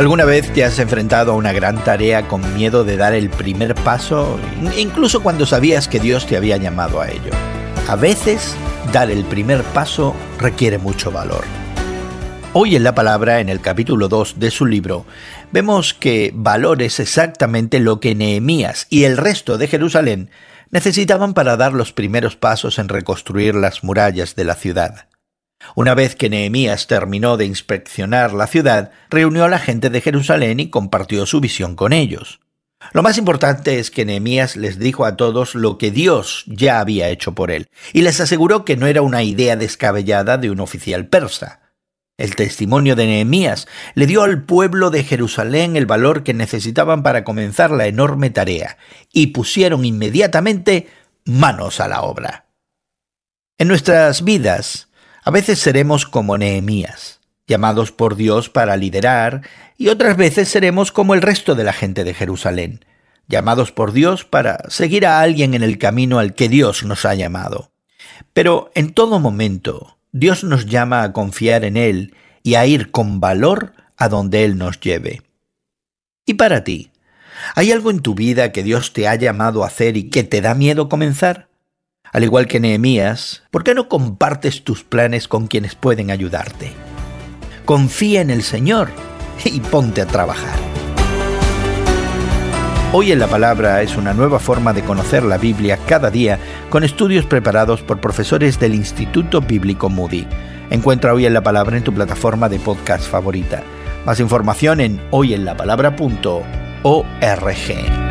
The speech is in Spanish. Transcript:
¿Alguna vez te has enfrentado a una gran tarea con miedo de dar el primer paso, incluso cuando sabías que Dios te había llamado a ello? A veces, dar el primer paso requiere mucho valor. Hoy en la palabra, en el capítulo 2 de su libro, vemos que valor es exactamente lo que Nehemías y el resto de Jerusalén necesitaban para dar los primeros pasos en reconstruir las murallas de la ciudad. Una vez que Nehemías terminó de inspeccionar la ciudad, reunió a la gente de Jerusalén y compartió su visión con ellos. Lo más importante es que Nehemías les dijo a todos lo que Dios ya había hecho por él, y les aseguró que no era una idea descabellada de un oficial persa. El testimonio de Nehemías le dio al pueblo de Jerusalén el valor que necesitaban para comenzar la enorme tarea, y pusieron inmediatamente manos a la obra. En nuestras vidas, a veces seremos como Nehemías, llamados por Dios para liderar, y otras veces seremos como el resto de la gente de Jerusalén, llamados por Dios para seguir a alguien en el camino al que Dios nos ha llamado. Pero en todo momento, Dios nos llama a confiar en Él y a ir con valor a donde Él nos lleve. ¿Y para ti? ¿Hay algo en tu vida que Dios te ha llamado a hacer y que te da miedo comenzar? Al igual que Nehemías, ¿por qué no compartes tus planes con quienes pueden ayudarte? Confía en el Señor y ponte a trabajar. Hoy en la Palabra es una nueva forma de conocer la Biblia cada día con estudios preparados por profesores del Instituto Bíblico Moody. Encuentra Hoy en la Palabra en tu plataforma de podcast favorita. Más información en hoyenlapalabra.org.